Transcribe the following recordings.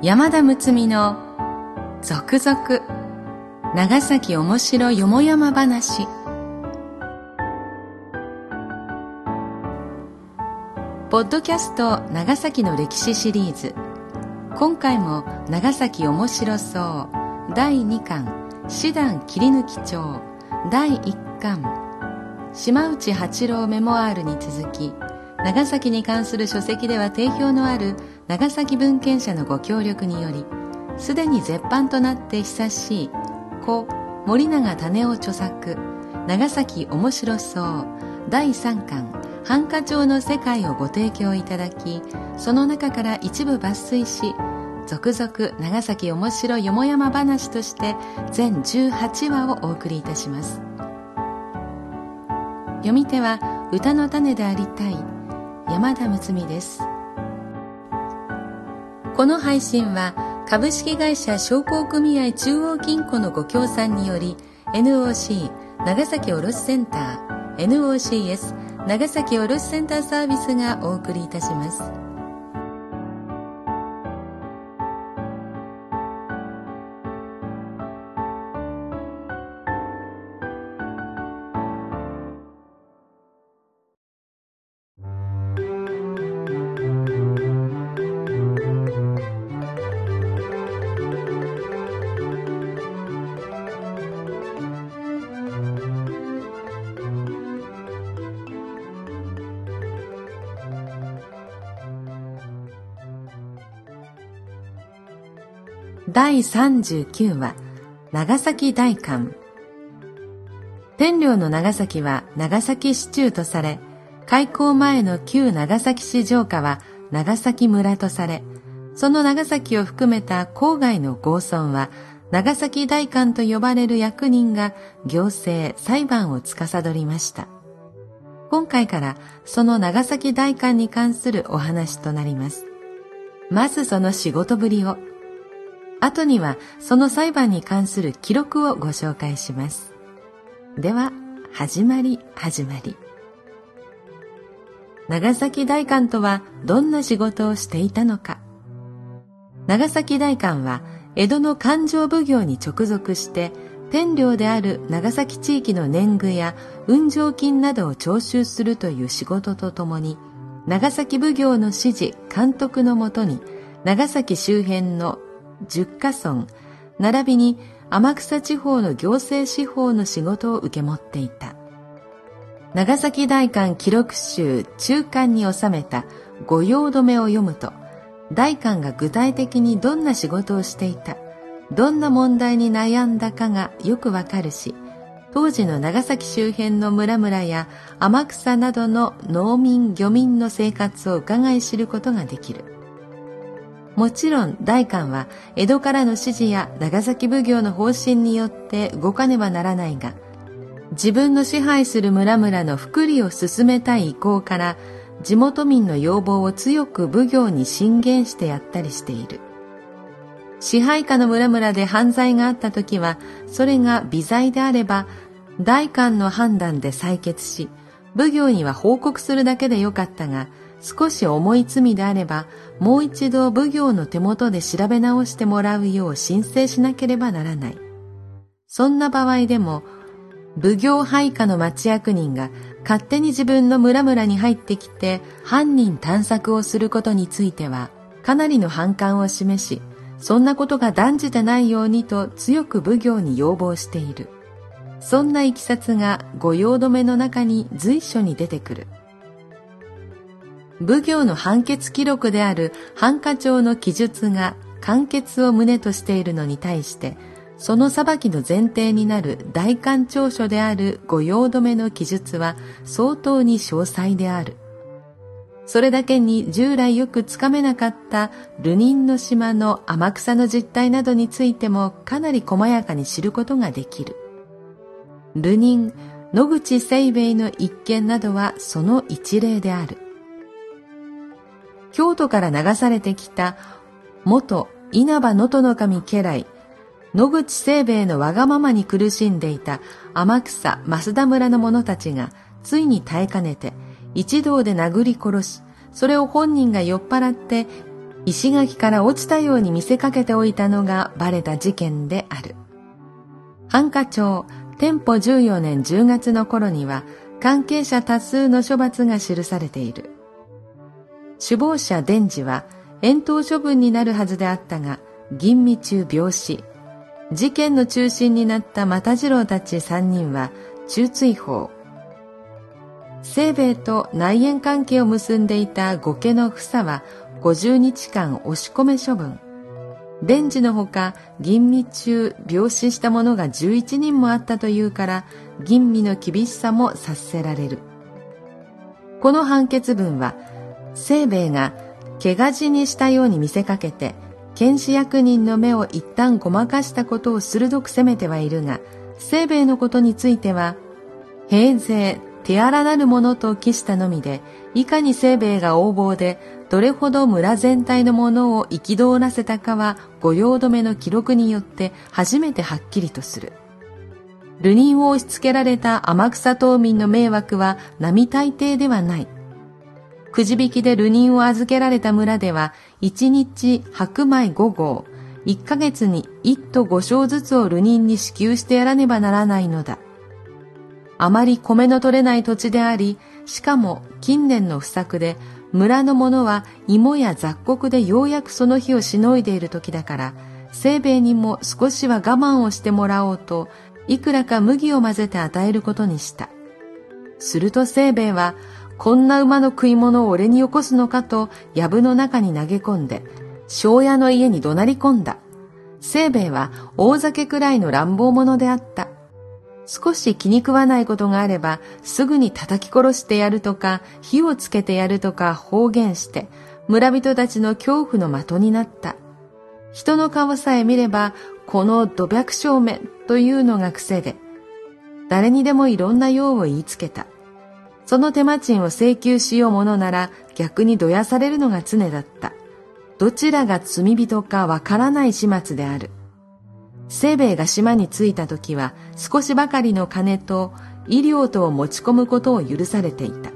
山田睦美の続々長崎おもしろよもやま話。ポッドキャスト長崎の歴史シリーズ。今回も長崎おもしろそう。第2巻。師団切り抜き帳第1巻。島内八郎メモアールに続き長崎に関する書籍では定評のある長崎文献者のご協力によりすでに絶版となって久しい故森永種夫著作長崎面白そう第3巻繁華町の世界をご提供いただきその中から一部抜粋し続々長崎面白よもやま話として全18話をお送りいたします。読み手は歌の種でありたい山田睦美です。この配信は株式会社商工組合中央金庫のご協賛により NOC 長崎卸センター NOCS 長崎卸センターサービスがお送りいたします。第39話長崎大館天領の長崎は長崎市中とされ開港前の旧長崎市城下は長崎村とされその長崎を含めた郊外の郷村は長崎大官と呼ばれる役人が行政、裁判を司りました。今回からその長崎大官に関するお話となります。まずその仕事ぶりを後にはその裁判に関する記録をご紹介します。では、始まり始まり。長崎大官とはどんな仕事をしていたのか。長崎大官は江戸の勘定奉行に直属して天領である長崎地域の年貢や運上金などを徴収するという仕事とともに長崎奉行の指示監督のもとに長崎周辺の十カ村並びに天草地方の行政司法の仕事を受け持っていた。長崎大官記録集中間に収めた御用止めを読むと大官が具体的にどんな仕事をしていたどんな問題に悩んだかがよくわかるし当時の長崎周辺の村々や天草などの農民漁民の生活を伺い知ることができる。もちろん代官は江戸からの指示や長崎奉行の方針によって動かねばならないが自分の支配する村々の福利を進めたい意向から地元民の要望を強く奉行に進言してやったりしている。支配下の村々で犯罪があった時はそれが微罪であれば代官の判断で採決し奉行には報告するだけでよかったが少し重い罪であればもう一度奉行の手元で調べ直してもらうよう申請しなければならない。そんな場合でも奉行配下の町役人が勝手に自分の村々に入ってきて犯人探索をすることについてはかなりの反感を示しそんなことが断じてないようにと強く奉行に要望している。そんないきさつが御用止めの中に随所に出てくる。奉行の判決記録である繁華帳の記述が完結を旨としているのに対して、その裁きの前提になる大官調書である御用止めの記述は相当に詳細である。それだけに従来よくつかめなかった流人の島の天草の実態などについてもかなり細やかに知ることができる。流人、野口清兵衛の一件などはその一例である。京都から流されてきた元稲葉能登守家来野口清兵衛のわがままに苦しんでいた天草増田村の者たちがついに耐えかねて一同で殴り殺しそれを本人が酔っ払って石垣から落ちたように見せかけておいたのがバレた事件である。繁華町天保14年10月の頃には関係者多数の処罰が記されている。首謀者伝次は遠投処分になるはずであったが、吟味中病死。事件の中心になった又次郎たち3人は中追放。清兵衛と内縁関係を結んでいた御家の房は50日間押し込め処分。伝次のほか吟味中病死した者が11人もあったというから吟味の厳しさも察せられる。この判決文は清兵衛が怪我死にしたように見せかけて検視役人の目を一旦ごまかしたことを鋭く責めてはいるが清兵衛のことについては平勢手荒なるものと期したのみでいかに清兵衛が横暴でどれほど村全体のものを憤らせたかは御用止めの記録によって初めてはっきりとする。流人を押し付けられた天草島民の迷惑は並大抵ではない。くじ引きで流人を預けられた村では、一日白米5合、一ヶ月に一都五升ずつを流人に支給してやらねばならないのだ。あまり米の取れない土地であり、しかも近年の不作で、村の者は芋や雑穀でようやくその日をしのいでいる時だから、清兵衛にも少しは我慢をしてもらおうと、いくらか麦を混ぜて与えることにした。すると清兵衛は、こんな馬の食い物を俺によこすのかと、藪の中に投げ込んで、庄屋の家に怒鳴り込んだ。清兵衛は大酒くらいの乱暴者であった。少し気に食わないことがあれば、すぐに叩き殺してやるとか、火をつけてやるとか方言して、村人たちの恐怖の的になった。人の顔さえ見れば、この土白正面というのが癖で、誰にでもいろんな用を言いつけた。その手間賃を請求しようものなら逆にどやされるのが常だった。どちらが罪人かわからない始末である。清兵衛が島に着いた時は少しばかりの金と医療とを持ち込むことを許されていた。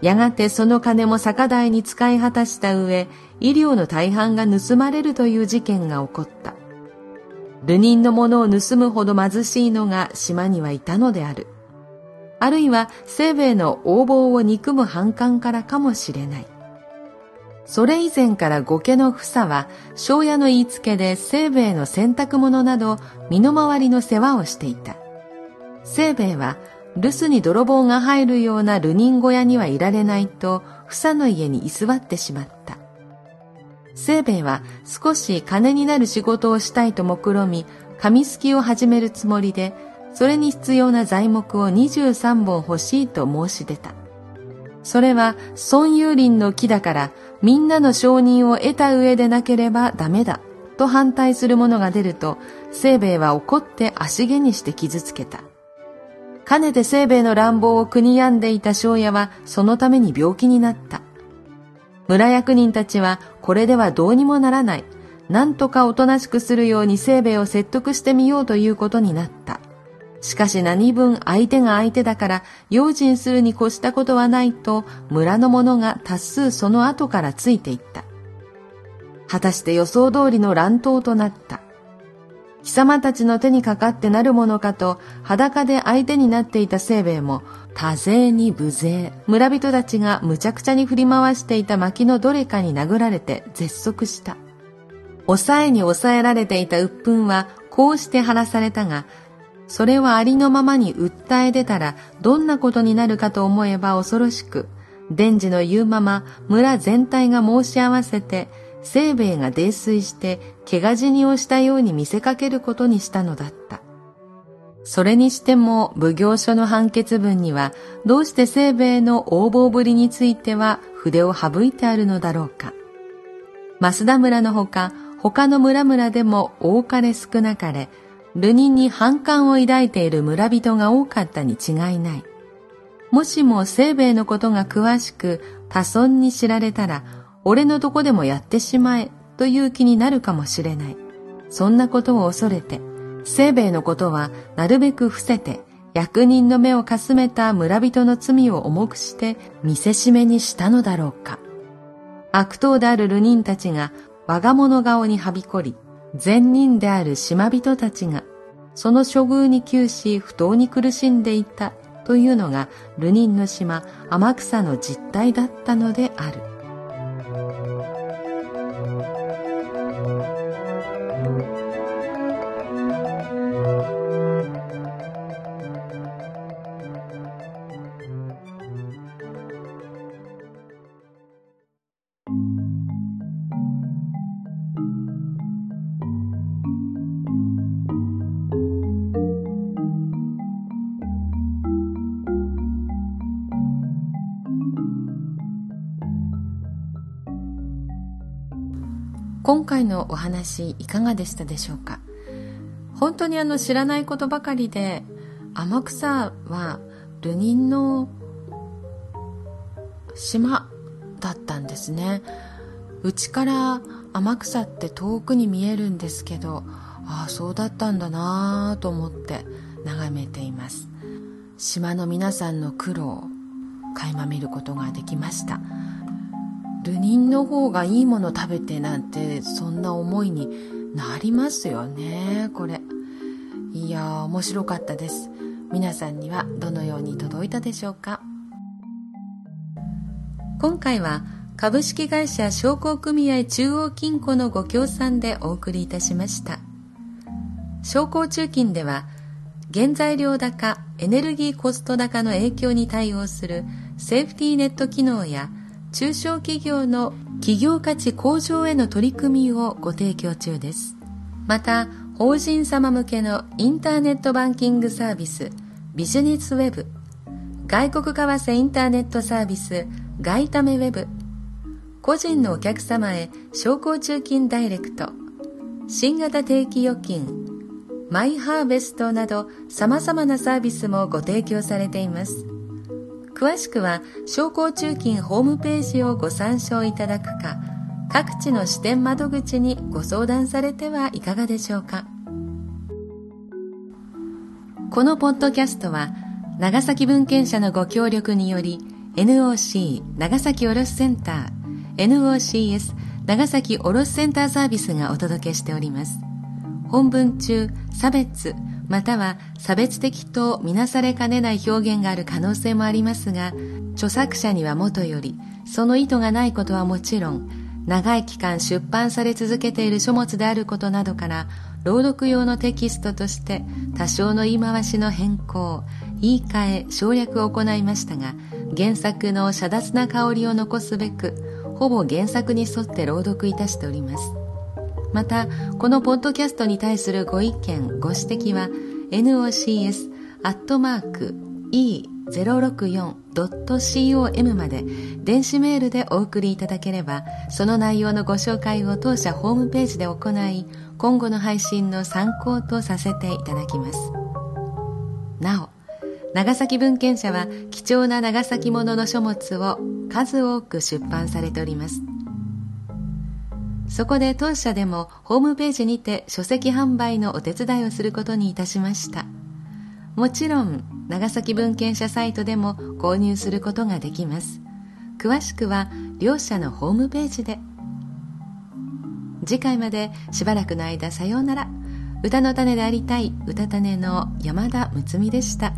やがてその金も酒代に使い果たした上、医療の大半が盗まれるという事件が起こった。流人のものを盗むほど貧しいのが島にはいたのである。あるいは清兵衛の横暴を憎む反感からかもしれない。それ以前から御家の房は、庄屋の言いつけで清兵衛の洗濯物など身の回りの世話をしていた。清兵衛は留守に泥棒が入るような流人小屋にはいられないと、房の家に居座ってしまった。清兵衛は少し金になる仕事をしたいと目論み、紙すきを始めるつもりで、それに必要な材木を23本欲しいと申し出た。それは孫有林の木だからみんなの承認を得た上でなければダメだと反対する者が出ると清兵衛は怒って足毛にして傷つけた。かねて清兵衛の乱暴を国やんでいた庄屋はそのために病気になった。村役人たちはこれではどうにもならない。なんとかおとなしくするように清兵衛を説得してみようということになった。しかし何分相手が相手だから用心するに越したことはないと村の者が多数その後からついていった。果たして予想通りの乱闘となった。貴様たちの手にかかってなるものかと裸で相手になっていた清兵衛も多勢に無勢。村人たちがむちゃくちゃに振り回していた薪のどれかに殴られて絶足した。抑えに抑えられていた鬱憤はこうして晴らされたがそれはありのままに訴え出たらどんなことになるかと思えば恐ろしく、伝次の言うまま村全体が申し合わせて、清兵衛が泥酔して怪我死にをしたように見せかけることにしたのだった。それにしても奉行所の判決文にはどうして清兵衛の横暴ぶりについては筆を省いてあるのだろうか。増田村のほか他の村々でも多かれ少なかれ流人に反感を抱いている村人が多かったに違いない。もしも清兵衛のことが詳しく多村に知られたら、俺のとこでもやってしまえという気になるかもしれない。そんなことを恐れて、清兵衛のことはなるべく伏せて、役人の目をかすめた村人の罪を重くして見せしめにしたのだろうか。悪党である流人たちが我が物顔にはびこり、善人である島人たちが、その処遇に窮し不当に苦しんでいたというのが、流人の島天草の実態だったのである。今回のお話いかがでしたでしょうか？本当にあの知らないことばかりで天草は流人の島だったんですね。うちから天草って遠くに見えるんですけどああそうだったんだなぁと思って眺めています。島の皆さんの苦労を垣間見ることができました。流人の方がいいもの食べてなんてそんな思いになりますよね。これ。いや面白かったです。皆さんにはどのように届いたでしょうか？今回は株式会社商工組合中央金庫のご協賛でお送りいたしました。商工中金では原材料高エネルギーコスト高の影響に対応するセーフティーネット機能や中小企業の企業価値向上への取り組みをご提供中です。また、法人様向けのインターネットバンキングサービスビジネスウェブ、外国為替インターネットサービス外為ウェブ、個人のお客様へ商工中金ダイレクト、新型定期預金、マイハーベストなど様々なサービスもご提供されています。詳しくは商工中金ホームページをご参照いただくか各地の支店窓口にご相談されてはいかがでしょうか。このポッドキャストは長崎文献社のご協力により NOC 長崎卸センター NOCS 長崎卸センターサービスがお届けしております。本文中差別または差別的とみなされかねない表現がある可能性もありますが著作者にはもとよりその意図がないことはもちろん長い期間出版され続けている書物であることなどから朗読用のテキストとして多少の言い回しの変更言い換え省略を行いましたが原作の遮奪な香りを残すべくほぼ原作に沿って朗読いたしております。またこのポッドキャストに対するご意見ご指摘は nocs.e064.com まで電子メールでお送りいただければその内容のご紹介を当社ホームページで行い今後の配信の参考とさせていただきます。なお長崎文献社は貴重な長崎ものの書物を数多く出版されております。そこで当社でもホームページにて書籍販売のお手伝いをすることにいたしました。もちろん長崎文献社サイトでも購入することができます。詳しくは両社のホームページで。次回までしばらくの間さようなら。歌の種でありたい歌種の山田睦美でした。